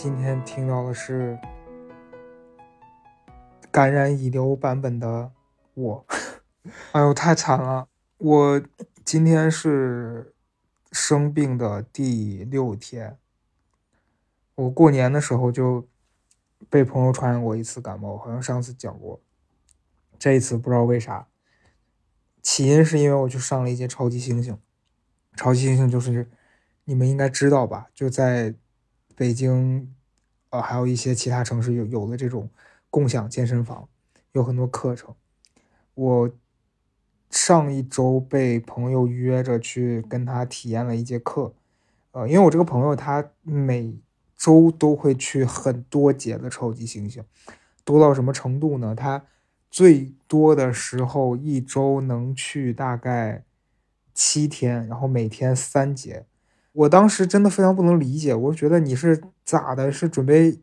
今天听到的是感染乙流版本的我，哎呦，太惨了！我今天是生病的第六天。我过年的时候就被朋友传染过一次感冒，好像上次讲过。这一次不知道为啥，起因是因为我去上了一节超级猩猩。超级猩猩就是你们应该知道吧？就在北京，呃，还有一些其他城市有有的这种共享健身房，有很多课程。我上一周被朋友约着去跟他体验了一节课，呃，因为我这个朋友他每周都会去很多节的超级猩猩，多到什么程度呢？他最多的时候一周能去大概。七天，然后每天三节，我当时真的非常不能理解，我觉得你是咋的？是准备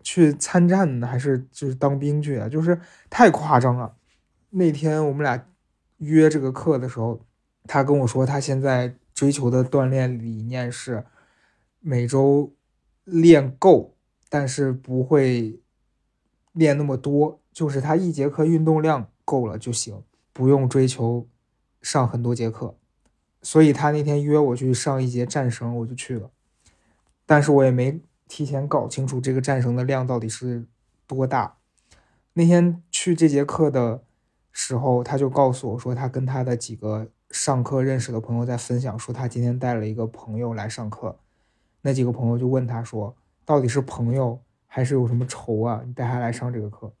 去参战呢，还是就是当兵去啊？就是太夸张了。那天我们俩约这个课的时候，他跟我说，他现在追求的锻炼理念是每周练够，但是不会练那么多，就是他一节课运动量够了就行，不用追求上很多节课。所以他那天约我去上一节战绳，我就去了。但是我也没提前搞清楚这个战绳的量到底是多大。那天去这节课的时候，他就告诉我说，他跟他的几个上课认识的朋友在分享，说他今天带了一个朋友来上课。那几个朋友就问他说，到底是朋友还是有什么仇啊？你带他来上这个课？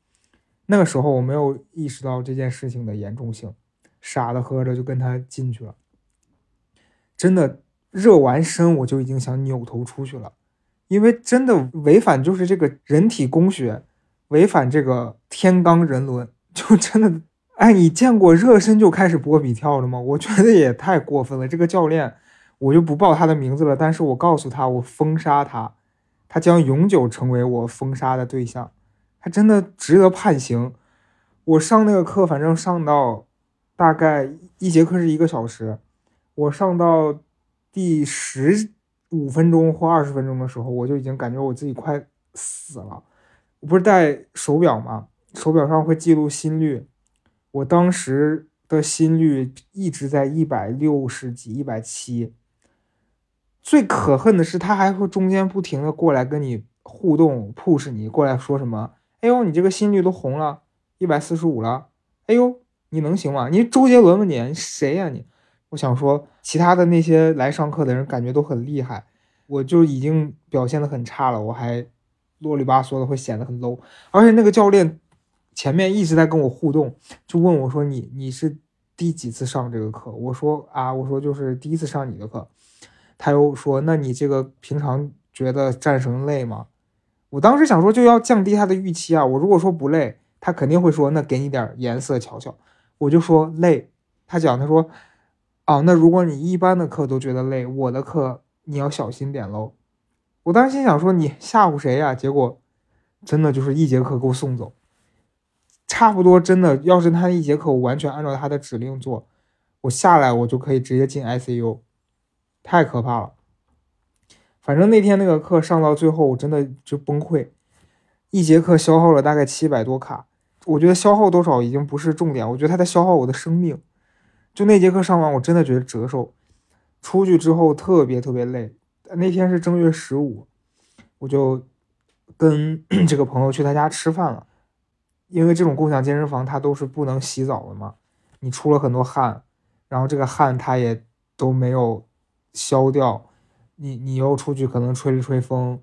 那个时候我没有意识到这件事情的严重性，傻的喝着就跟他进去了。真的热完身，我就已经想扭头出去了，因为真的违反就是这个人体工学，违反这个天罡人伦，就真的哎，你见过热身就开始波比跳的吗？我觉得也太过分了。这个教练我就不报他的名字了，但是我告诉他，我封杀他，他将永久成为我封杀的对象，他真的值得判刑。我上那个课，反正上到大概一节课是一个小时。我上到第十五分钟或二十分钟的时候，我就已经感觉我自己快死了。我不是戴手表吗？手表上会记录心率，我当时的心率一直在一百六十几、一百七。最可恨的是，他还会中间不停的过来跟你互动，push 你过来说什么？哎呦，你这个心率都红了，一百四十五了。哎呦，你能行吗？你周杰伦吗？你谁呀你？我想说，其他的那些来上课的人感觉都很厉害，我就已经表现的很差了，我还啰里吧嗦的会显得很 low。而且那个教练前面一直在跟我互动，就问我说：“你你是第几次上这个课？”我说：“啊，我说就是第一次上你的课。”他又说：“那你这个平常觉得战绳累吗？”我当时想说就要降低他的预期啊，我如果说不累，他肯定会说：“那给你点颜色瞧瞧。”我就说累，他讲他说。哦，那如果你一般的课都觉得累，我的课你要小心点喽。我当时心想说你吓唬谁呀？结果真的就是一节课给我送走，差不多真的，要是他一节课我完全按照他的指令做，我下来我就可以直接进 ICU，太可怕了。反正那天那个课上到最后，我真的就崩溃，一节课消耗了大概七百多卡，我觉得消耗多少已经不是重点，我觉得他在消耗我的生命。就那节课上完，我真的觉得折寿。出去之后特别特别累。那天是正月十五，我就跟 这个朋友去他家吃饭了。因为这种共享健身房，它都是不能洗澡的嘛。你出了很多汗，然后这个汗它也都没有消掉。你你又出去可能吹了吹风，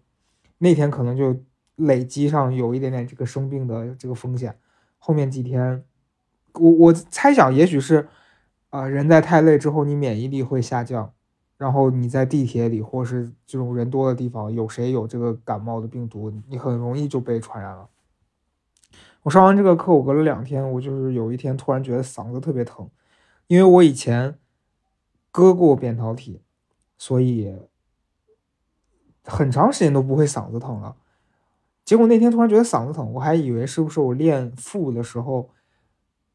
那天可能就累积上有一点点这个生病的这个风险。后面几天，我我猜想也许是。啊，人在太累之后，你免疫力会下降，然后你在地铁里或是这种人多的地方，有谁有这个感冒的病毒，你很容易就被传染了。我上完这个课，我隔了两天，我就是有一天突然觉得嗓子特别疼，因为我以前割过扁桃体，所以很长时间都不会嗓子疼了。结果那天突然觉得嗓子疼，我还以为是不是我练腹的时候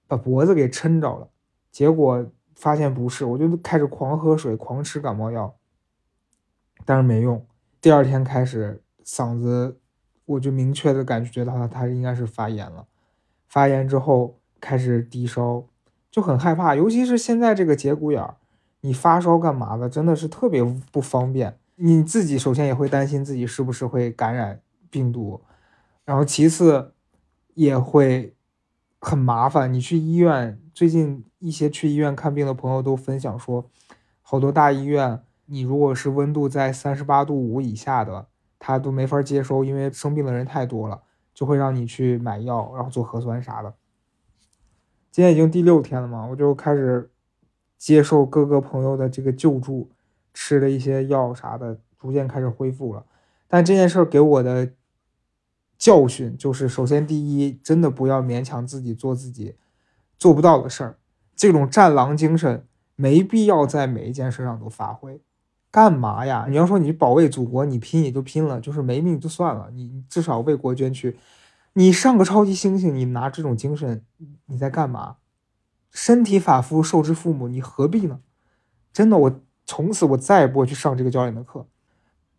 把脖子给抻着了。结果发现不是，我就开始狂喝水、狂吃感冒药，但是没用。第二天开始嗓子，我就明确的感觉到他应该是发炎了。发炎之后开始低烧，就很害怕，尤其是现在这个节骨眼儿，你发烧干嘛的，真的是特别不方便。你自己首先也会担心自己是不是会感染病毒，然后其次也会很麻烦。你去医院，最近一些去医院看病的朋友都分享说，好多大医院，你如果是温度在三十八度五以下的，他都没法接收，因为生病的人太多了，就会让你去买药，然后做核酸啥的。今天已经第六天了嘛，我就开始接受各个朋友的这个救助。吃了一些药啥的，逐渐开始恢复了。但这件事给我的教训就是：首先，第一，真的不要勉强自己做自己做不到的事儿。这种战狼精神没必要在每一件事上都发挥。干嘛呀？你要说你保卫祖国，你拼也就拼了，就是没命就算了。你至少为国捐躯。你上个超级猩猩，你拿这种精神，你在干嘛？身体发肤受之父母，你何必呢？真的，我。从此我再也不会去上这个教练的课。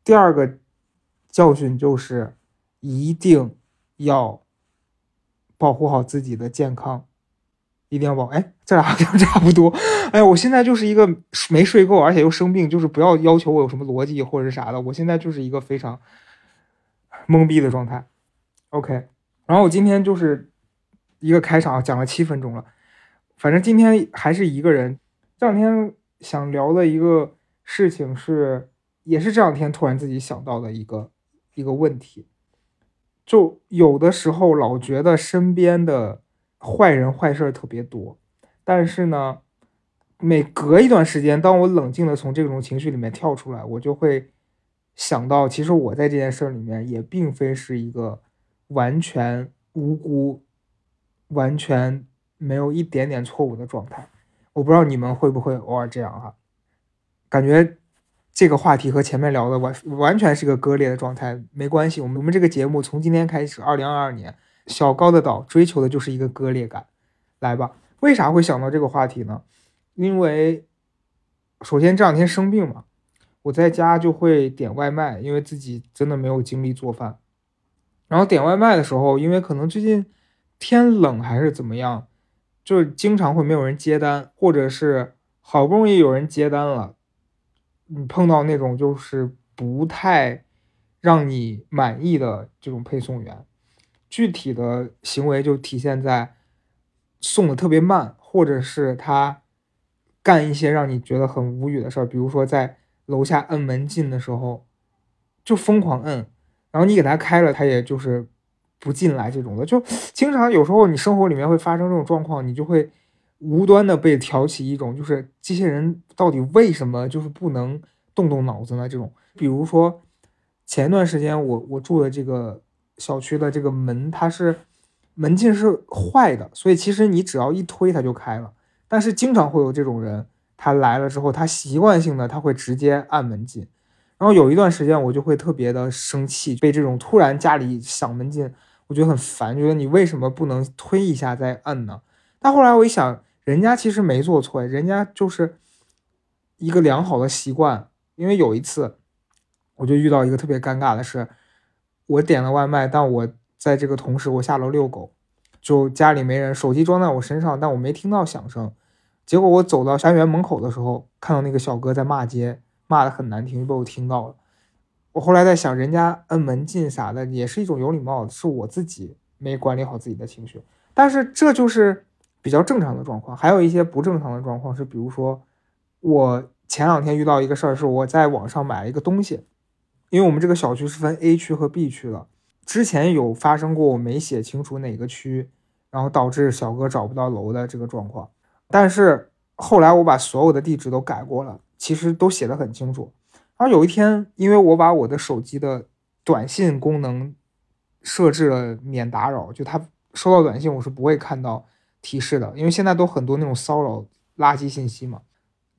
第二个教训就是一定要保护好自己的健康，一定要保。哎，这俩好像差不多。哎，我现在就是一个没睡够，而且又生病，就是不要要求我有什么逻辑或者是啥的。我现在就是一个非常懵逼的状态。OK，然后我今天就是一个开场，讲了七分钟了。反正今天还是一个人。这两天。想聊的一个事情是，也是这两天突然自己想到的一个一个问题，就有的时候老觉得身边的坏人坏事特别多，但是呢，每隔一段时间，当我冷静的从这种情绪里面跳出来，我就会想到，其实我在这件事里面也并非是一个完全无辜、完全没有一点点错误的状态。我不知道你们会不会偶尔这样哈，感觉这个话题和前面聊的完完全是个割裂的状态。没关系，我们我们这个节目从今天开始，二零二二年小高的岛追求的就是一个割裂感。来吧，为啥会想到这个话题呢？因为首先这两天生病嘛，我在家就会点外卖，因为自己真的没有精力做饭。然后点外卖的时候，因为可能最近天冷还是怎么样。就是经常会没有人接单，或者是好不容易有人接单了，你碰到那种就是不太让你满意的这种配送员，具体的行为就体现在送的特别慢，或者是他干一些让你觉得很无语的事儿，比如说在楼下摁门禁的时候就疯狂摁，然后你给他开了，他也就是。不进来这种的，就经常有时候你生活里面会发生这种状况，你就会无端的被挑起一种，就是这些人到底为什么就是不能动动脑子呢？这种，比如说前段时间我我住的这个小区的这个门，它是门禁是坏的，所以其实你只要一推它就开了，但是经常会有这种人，他来了之后，他习惯性的他会直接按门禁，然后有一段时间我就会特别的生气，被这种突然家里响门禁。我觉得很烦，觉得你为什么不能推一下再摁呢？但后来我一想，人家其实没做错，人家就是一个良好的习惯。因为有一次，我就遇到一个特别尴尬的事，我点了外卖，但我在这个同时，我下楼遛狗，就家里没人，手机装在我身上，但我没听到响声。结果我走到家园门口的时候，看到那个小哥在骂街，骂的很难听，被我听到了。我后来在想，人家摁门禁啥的也是一种有礼貌，是我自己没管理好自己的情绪。但是这就是比较正常的状况。还有一些不正常的状况是，比如说我前两天遇到一个事儿，是我在网上买了一个东西，因为我们这个小区是分 A 区和 B 区的，之前有发生过我没写清楚哪个区，然后导致小哥找不到楼的这个状况。但是后来我把所有的地址都改过了，其实都写的很清楚。然后有一天，因为我把我的手机的短信功能设置了免打扰，就他收到短信我是不会看到提示的，因为现在都很多那种骚扰垃圾信息嘛。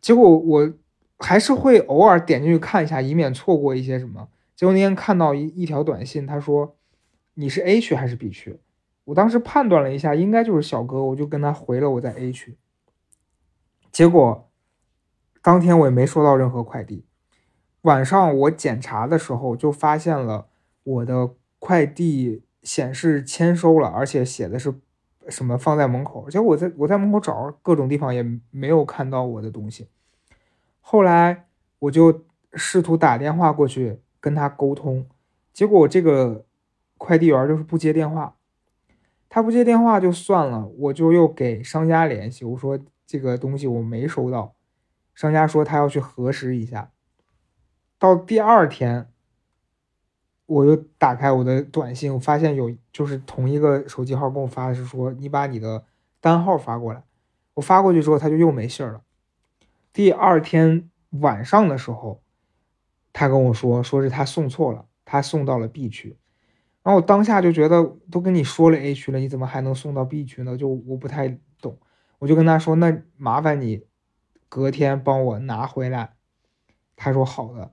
结果我还是会偶尔点进去看一下，以免错过一些什么。结果那天看到一一条短信，他说你是 A 区还是 B 区？我当时判断了一下，应该就是小哥，我就跟他回了我在 A 区。结果当天我也没收到任何快递。晚上我检查的时候，就发现了我的快递显示签收了，而且写的是什么放在门口，结果我在我在门口找各种地方也没有看到我的东西。后来我就试图打电话过去跟他沟通，结果这个快递员就是不接电话。他不接电话就算了，我就又给商家联系，我说这个东西我没收到，商家说他要去核实一下。到第二天，我又打开我的短信，我发现有就是同一个手机号跟我发的是说你把你的单号发过来，我发过去之后他就又没信儿了。第二天晚上的时候，他跟我说说是他送错了，他送到了 B 区。然后我当下就觉得，都跟你说了 A 区了，你怎么还能送到 B 区呢？就我不太懂，我就跟他说，那麻烦你隔天帮我拿回来。他说好的。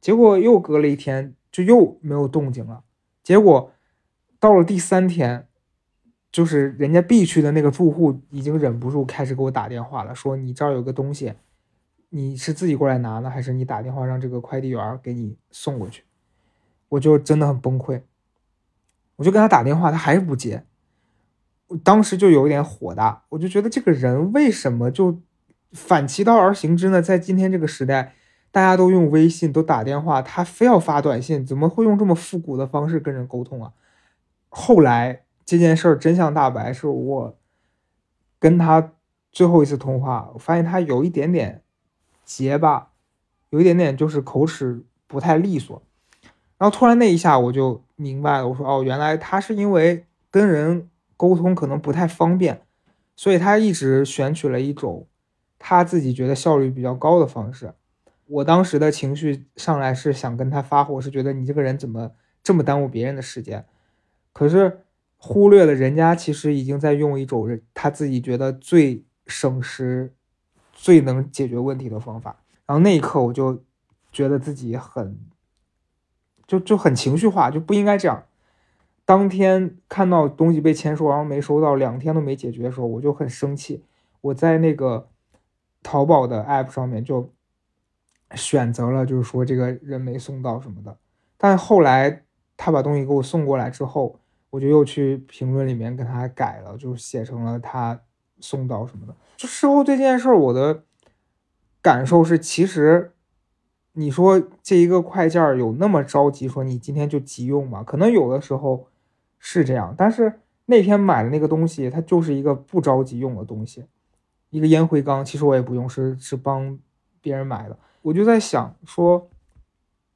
结果又隔了一天，就又没有动静了。结果到了第三天，就是人家 B 区的那个住户已经忍不住开始给我打电话了，说你这儿有个东西，你是自己过来拿呢，还是你打电话让这个快递员给你送过去？我就真的很崩溃。我就跟他打电话，他还是不接。我当时就有点火大，我就觉得这个人为什么就反其道而行之呢？在今天这个时代，大家都用微信，都打电话，他非要发短信，怎么会用这么复古的方式跟人沟通啊？后来这件事儿真相大白，是我跟他最后一次通话，我发现他有一点点结巴，有一点点就是口齿不太利索。然后突然那一下我就明白了，我说哦，原来他是因为跟人沟通可能不太方便，所以他一直选取了一种他自己觉得效率比较高的方式。我当时的情绪上来是想跟他发火，是觉得你这个人怎么这么耽误别人的时间，可是忽略了人家其实已经在用一种他自己觉得最省时、最能解决问题的方法。然后那一刻我就觉得自己很。就就很情绪化，就不应该这样。当天看到东西被签收，然后没收到，两天都没解决的时候，我就很生气。我在那个淘宝的 app 上面就选择了，就是说这个人没送到什么的。但后来他把东西给我送过来之后，我就又去评论里面跟他改了，就写成了他送到什么的。就事后对这件事儿，我的感受是，其实。你说这一个快件儿有那么着急？说你今天就急用吗？可能有的时候是这样，但是那天买的那个东西，它就是一个不着急用的东西，一个烟灰缸。其实我也不用，是是帮别人买的。我就在想说，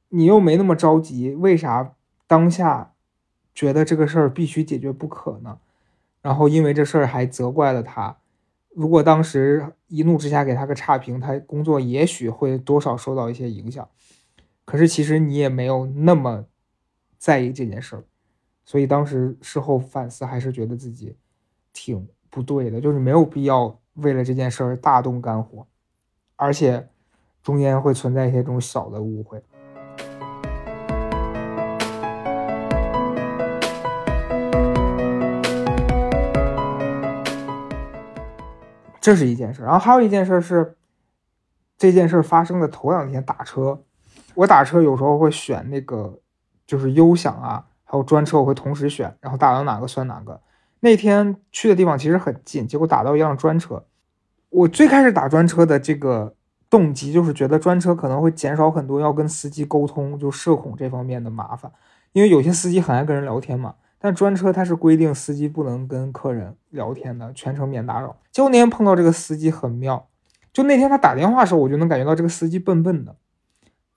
你又没那么着急，为啥当下觉得这个事儿必须解决不可呢？然后因为这事儿还责怪了他。如果当时一怒之下给他个差评，他工作也许会多少受到一些影响。可是其实你也没有那么在意这件事儿，所以当时事后反思，还是觉得自己挺不对的，就是没有必要为了这件事儿大动肝火，而且中间会存在一些这种小的误会。这是一件事，然后还有一件事是，这件事发生的头两天打车，我打车有时候会选那个就是优享啊，还有专车，我会同时选，然后打到哪个算哪个。那天去的地方其实很近，结果打到一辆专车。我最开始打专车的这个动机就是觉得专车可能会减少很多要跟司机沟通就社恐这方面的麻烦，因为有些司机很爱跟人聊天嘛。但专车它是规定司机不能跟客人聊天的，全程免打扰。结果那天碰到这个司机很妙，就那天他打电话的时候，我就能感觉到这个司机笨笨的。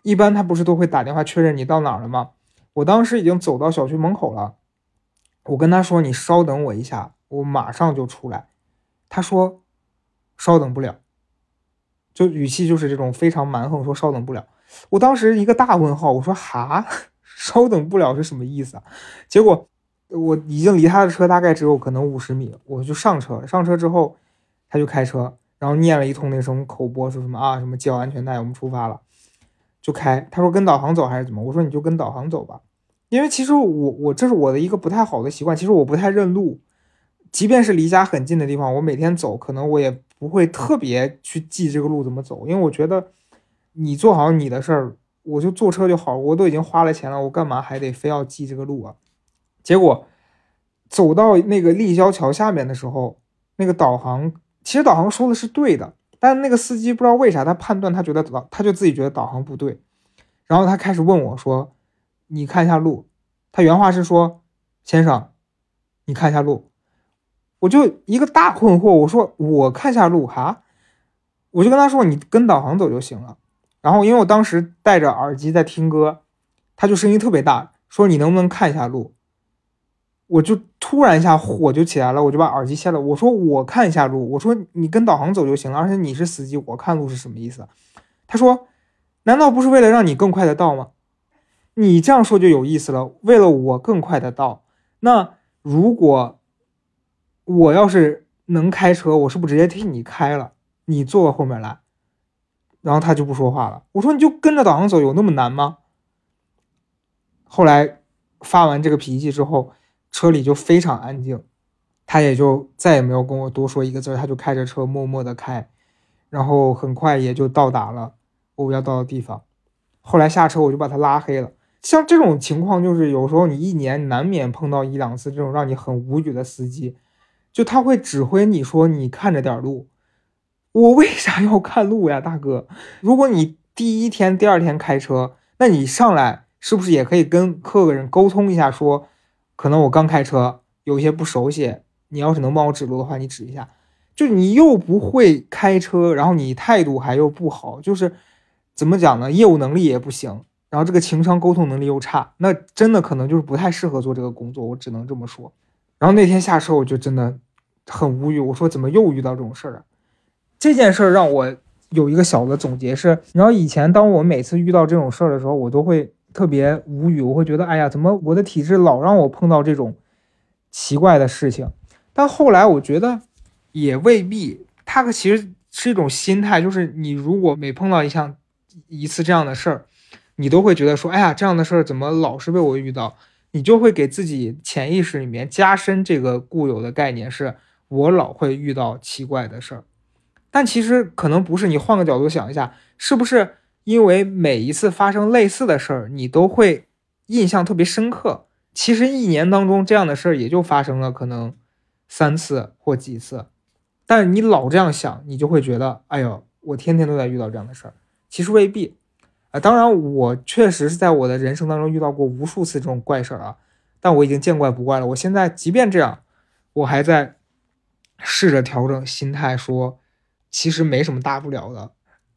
一般他不是都会打电话确认你到哪儿了吗？我当时已经走到小区门口了，我跟他说：“你稍等我一下，我马上就出来。”他说：“稍等不了。”就语气就是这种非常蛮横，说稍等不了。我当时一个大问号，我说：“哈，稍等不了是什么意思啊？”结果。我已经离他的车大概只有可能五十米，我就上车。上车之后，他就开车，然后念了一通那什么口播，说什么啊什么系好安全带，我们出发了，就开。他说跟导航走还是怎么？我说你就跟导航走吧，因为其实我我这是我的一个不太好的习惯，其实我不太认路，即便是离家很近的地方，我每天走，可能我也不会特别去记这个路怎么走，因为我觉得你做好你的事儿，我就坐车就好，我都已经花了钱了，我干嘛还得非要记这个路啊？结果走到那个立交桥下面的时候，那个导航其实导航说的是对的，但那个司机不知道为啥他判断他觉得导他就自己觉得导航不对，然后他开始问我说：“你看一下路。”他原话是说：“先生，你看一下路。”我就一个大困惑，我说：“我看下路哈。”我就跟他说：“你跟导航走就行了。”然后因为我当时戴着耳机在听歌，他就声音特别大，说：“你能不能看一下路？”我就突然一下火就起来了，我就把耳机卸了。我说：“我看一下路。”我说：“你跟导航走就行了，而且你是司机，我看路是什么意思？”他说：“难道不是为了让你更快的到吗？”你这样说就有意思了。为了我更快的到，那如果我要是能开车，我是不是直接替你开了？你坐后面来，然后他就不说话了。我说你就跟着导航走，有那么难吗？后来发完这个脾气之后，车里就非常安静，他也就再也没有跟我多说一个字，他就开着车默默的开，然后很快也就到达了我要到的地方。后来下车我就把他拉黑了。像这种情况，就是有时候你一年难免碰到一两次这种让你很无语的司机，就他会指挥你说你看着点路。我为啥要看路呀，大哥？如果你第一天、第二天开车，那你上来是不是也可以跟客人沟通一下，说可能我刚开车，有一些不熟悉，你要是能帮我指路的话，你指一下。就你又不会开车，然后你态度还又不好，就是怎么讲呢？业务能力也不行，然后这个情商沟通能力又差，那真的可能就是不太适合做这个工作，我只能这么说。然后那天下车，我就真的很无语，我说怎么又遇到这种事儿啊？这件事儿让我有一个小的总结是，然后以前当我每次遇到这种事儿的时候，我都会特别无语，我会觉得，哎呀，怎么我的体质老让我碰到这种奇怪的事情？但后来我觉得也未必，它其实是一种心态，就是你如果每碰到一项一次这样的事儿，你都会觉得说，哎呀，这样的事儿怎么老是被我遇到？你就会给自己潜意识里面加深这个固有的概念，是我老会遇到奇怪的事儿。但其实可能不是，你换个角度想一下，是不是因为每一次发生类似的事儿，你都会印象特别深刻？其实一年当中这样的事儿也就发生了可能三次或几次，但是你老这样想，你就会觉得，哎呦，我天天都在遇到这样的事儿。其实未必啊，当然我确实是在我的人生当中遇到过无数次这种怪事儿啊，但我已经见怪不怪了。我现在即便这样，我还在试着调整心态，说。其实没什么大不了的。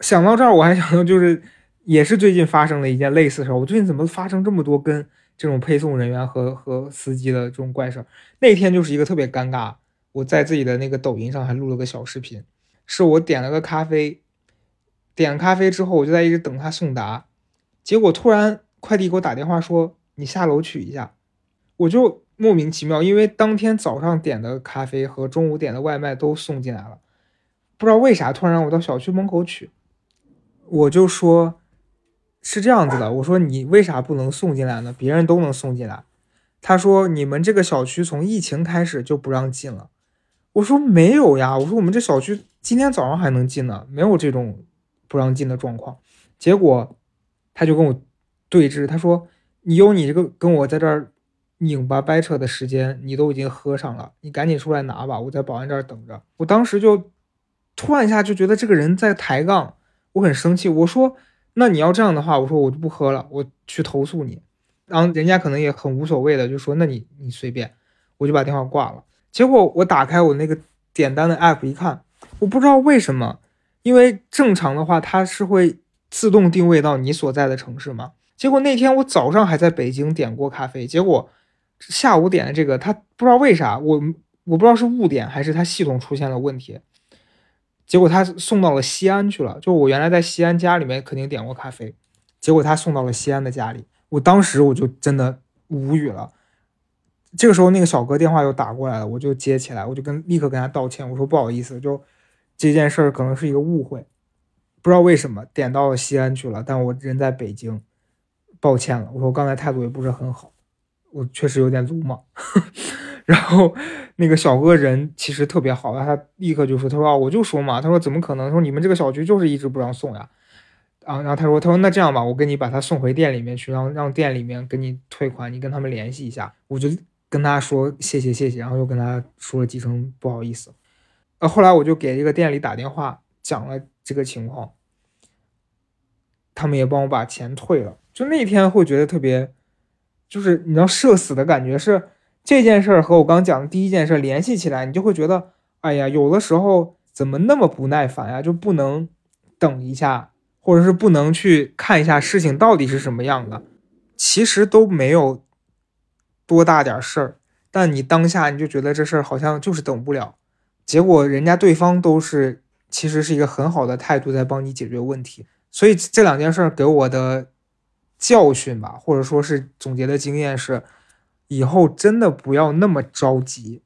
想到这儿，我还想到，就是也是最近发生的一件类似的事儿。我最近怎么发生这么多跟这种配送人员和和司机的这种怪事儿？那天就是一个特别尴尬。我在自己的那个抖音上还录了个小视频，是我点了个咖啡，点咖啡之后，我就在一直等他送达，结果突然快递给我打电话说你下楼取一下，我就莫名其妙，因为当天早上点的咖啡和中午点的外卖都送进来了。不知道为啥突然让我到小区门口取，我就说，是这样子的。我说你为啥不能送进来呢？别人都能送进来。他说你们这个小区从疫情开始就不让进了。我说没有呀，我说我们这小区今天早上还能进呢，没有这种不让进的状况。结果他就跟我对峙，他说你有你这个跟我在这儿拧巴掰扯的时间，你都已经喝上了，你赶紧出来拿吧，我在保安这儿等着。我当时就。突然一下就觉得这个人在抬杠，我很生气。我说：“那你要这样的话，我说我就不喝了，我去投诉你。”然后人家可能也很无所谓的，就说：“那你你随便。”我就把电话挂了。结果我打开我那个点单的 app 一看，我不知道为什么，因为正常的话它是会自动定位到你所在的城市嘛。结果那天我早上还在北京点过咖啡，结果下午点的这个，他不知道为啥，我我不知道是误点还是他系统出现了问题。结果他送到了西安去了，就我原来在西安家里面肯定点过咖啡，结果他送到了西安的家里，我当时我就真的无语了。这个时候那个小哥电话又打过来了，我就接起来，我就跟立刻跟他道歉，我说不好意思，就这件事儿可能是一个误会，不知道为什么点到了西安去了，但我人在北京，抱歉了，我说我刚才态度也不是很好，我确实有点鲁莽。然后那个小哥人其实特别好，他立刻就说：“他说啊，我就说嘛，他说怎么可能？说你们这个小区就是一直不让送呀。”啊，然后他说他说那这样吧，我给你把他送回店里面去，让让店里面给你退款，你跟他们联系一下。我就跟他说谢谢谢谢，然后又跟他说了几声不好意思。呃，后来我就给这个店里打电话讲了这个情况，他们也帮我把钱退了。就那天会觉得特别，就是你知道社死的感觉是这件事儿和我刚讲的第一件事联系起来，你就会觉得，哎呀，有的时候怎么那么不耐烦呀？就不能等一下，或者是不能去看一下事情到底是什么样的？其实都没有多大点事儿，但你当下你就觉得这事儿好像就是等不了。结果人家对方都是其实是一个很好的态度在帮你解决问题，所以这两件事给我的教训吧，或者说是总结的经验是，以后真的不要那么着急，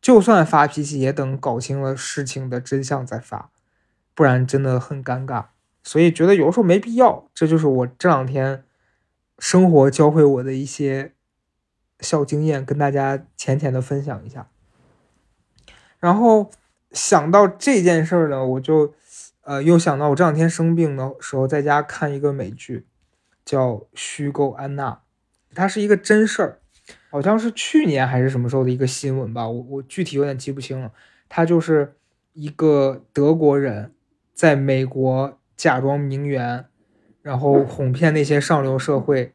就算发脾气也等搞清了事情的真相再发，不然真的很尴尬。所以觉得有时候没必要，这就是我这两天生活教会我的一些小经验，跟大家浅浅的分享一下。然后想到这件事儿呢，我就，呃，又想到我这两天生病的时候，在家看一个美剧，叫《虚构安娜》，它是一个真事儿，好像是去年还是什么时候的一个新闻吧，我我具体有点记不清了。他就是一个德国人，在美国假装名媛，然后哄骗那些上流社会，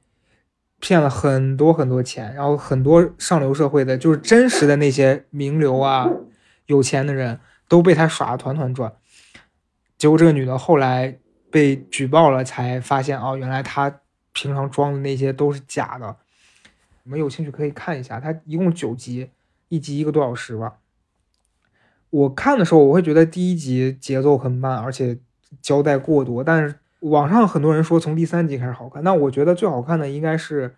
骗了很多很多钱，然后很多上流社会的，就是真实的那些名流啊。有钱的人都被他耍的团团转，结果这个女的后来被举报了，才发现哦，原来她平常装的那些都是假的。你们有兴趣可以看一下，它一共九集，一集一个多小时吧。我看的时候，我会觉得第一集节奏很慢，而且交代过多。但是网上很多人说从第三集开始好看，那我觉得最好看的应该是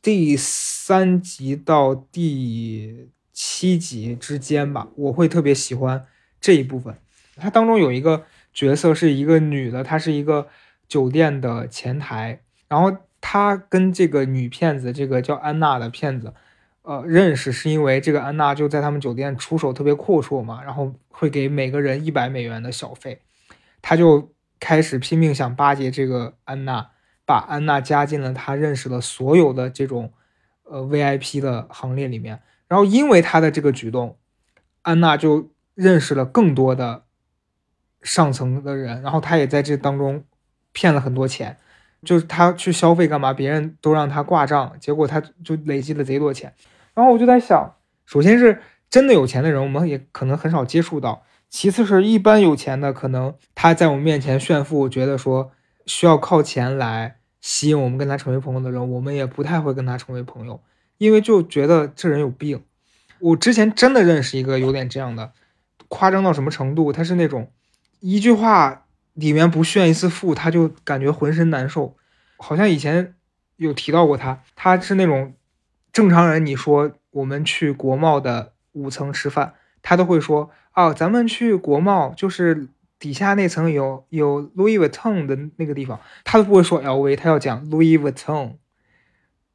第三集到第。七集之间吧，我会特别喜欢这一部分。它当中有一个角色是一个女的，她是一个酒店的前台，然后他跟这个女骗子，这个叫安娜的骗子，呃，认识是因为这个安娜就在他们酒店出手特别阔绰嘛，然后会给每个人一百美元的小费，他就开始拼命想巴结这个安娜，把安娜加进了他认识的所有的这种呃 VIP 的行列里面。然后，因为他的这个举动，安娜就认识了更多的上层的人，然后他也在这当中骗了很多钱。就是他去消费干嘛，别人都让他挂账，结果他就累积了贼多钱。然后我就在想，首先是真的有钱的人，我们也可能很少接触到；其次是一般有钱的，可能他在我们面前炫富，觉得说需要靠钱来吸引我们跟他成为朋友的人，我们也不太会跟他成为朋友。因为就觉得这人有病，我之前真的认识一个有点这样的，夸张到什么程度？他是那种一句话里面不炫一次富，他就感觉浑身难受。好像以前有提到过他，他是那种正常人，你说我们去国贸的五层吃饭，他都会说哦，咱们去国贸就是底下那层有有 Louis Vuitton 的那个地方，他都不会说 LV，他要讲 Louis Vuitton。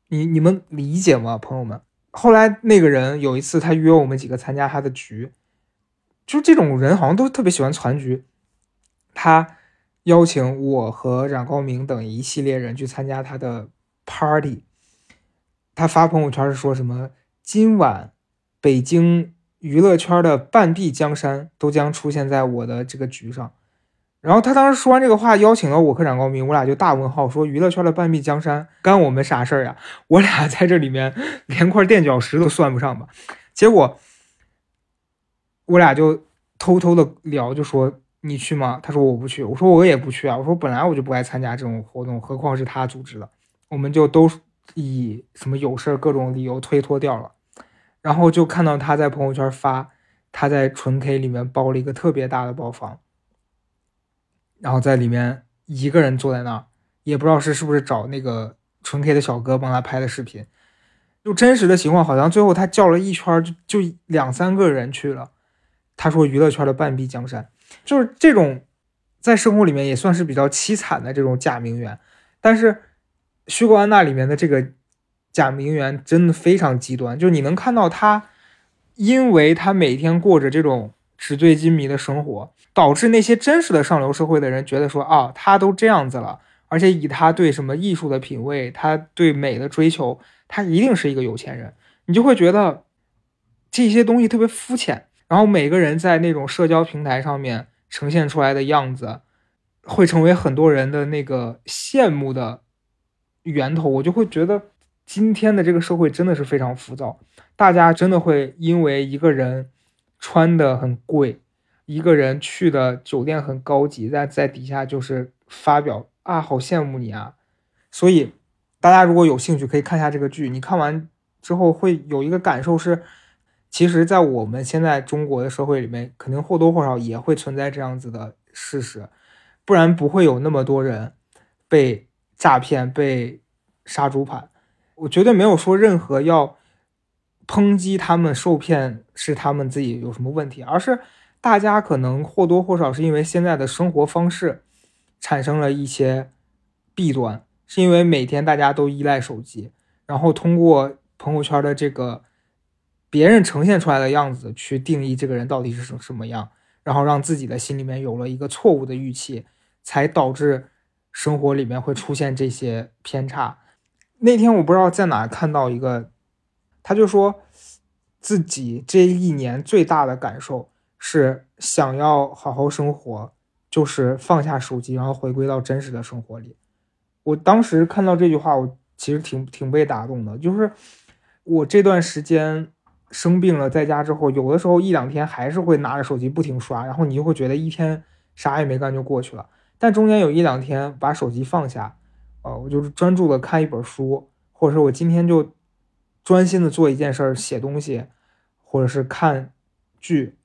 你你们理解吗，朋友们？后来那个人有一次，他约我们几个参加他的局，就这种人好像都特别喜欢攒局。他邀请我和冉高明等一系列人去参加他的 party。他发朋友圈是说什么：“今晚北京娱乐圈的半壁江山都将出现在我的这个局上。”然后他当时说完这个话，邀请了我和冉高明，我俩就大问号，说娱乐圈的半壁江山干我们啥事儿呀？我俩在这里面连块垫脚石都算不上吧？结果我俩就偷偷的聊，就说你去吗？他说我不去，我说我也不去啊。我说本来我就不爱参加这种活动，何况是他组织的，我们就都以什么有事各种理由推脱掉了。然后就看到他在朋友圈发，他在纯 K 里面包了一个特别大的包房。然后在里面一个人坐在那儿，也不知道是是不是找那个纯 K 的小哥帮他拍的视频。就真实的情况，好像最后他叫了一圈，就就两三个人去了。他说娱乐圈的半壁江山，就是这种在生活里面也算是比较凄惨的这种假名媛。但是虚构安娜里面的这个假名媛真的非常极端，就是你能看到她，因为她每天过着这种纸醉金迷的生活，导致那些真实的上流社会的人觉得说啊，她都这样子了，而且以他对什么艺术的品味，他对美的追求，他一定是一个有钱人。你就会觉得这些东西特别肤浅。然后每个人在那种社交平台上面呈现出来的样子，会成为很多人的那个羡慕的源头。我就会觉得今天的这个社会真的是非常浮躁，大家真的会因为一个人。穿的很贵，一个人去的酒店很高级，在在底下就是发表啊，好羡慕你啊！所以大家如果有兴趣，可以看一下这个剧。你看完之后会有一个感受是，其实，在我们现在中国的社会里面，肯定或多或少也会存在这样子的事实，不然不会有那么多人被诈骗、被杀猪盘。我绝对没有说任何要。抨击他们受骗是他们自己有什么问题，而是大家可能或多或少是因为现在的生活方式产生了一些弊端，是因为每天大家都依赖手机，然后通过朋友圈的这个别人呈现出来的样子去定义这个人到底是什什么样，然后让自己的心里面有了一个错误的预期，才导致生活里面会出现这些偏差。那天我不知道在哪看到一个。他就说，自己这一年最大的感受是想要好好生活，就是放下手机，然后回归到真实的生活里。我当时看到这句话，我其实挺挺被打动的。就是我这段时间生病了，在家之后，有的时候一两天还是会拿着手机不停刷，然后你就会觉得一天啥也没干就过去了。但中间有一两天把手机放下，呃，我就是专注的看一本书，或者是我今天就。专心的做一件事儿，写东西，或者是看剧，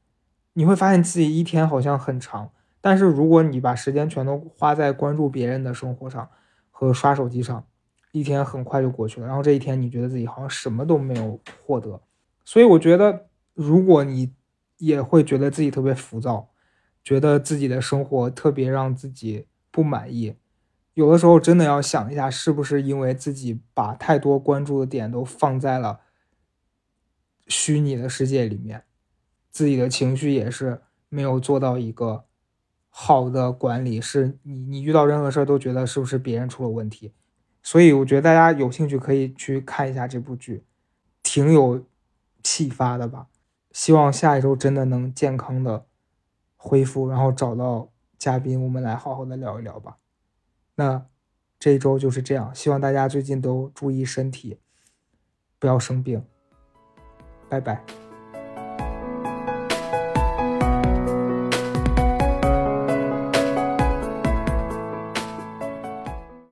你会发现自己一天好像很长。但是如果你把时间全都花在关注别人的生活上和刷手机上，一天很快就过去了。然后这一天你觉得自己好像什么都没有获得。所以我觉得，如果你也会觉得自己特别浮躁，觉得自己的生活特别让自己不满意。有的时候真的要想一下，是不是因为自己把太多关注的点都放在了虚拟的世界里面，自己的情绪也是没有做到一个好的管理。是你，你遇到任何事儿都觉得是不是别人出了问题？所以我觉得大家有兴趣可以去看一下这部剧，挺有启发的吧。希望下一周真的能健康的恢复，然后找到嘉宾，我们来好好的聊一聊吧。那这一周就是这样，希望大家最近都注意身体，不要生病。拜拜。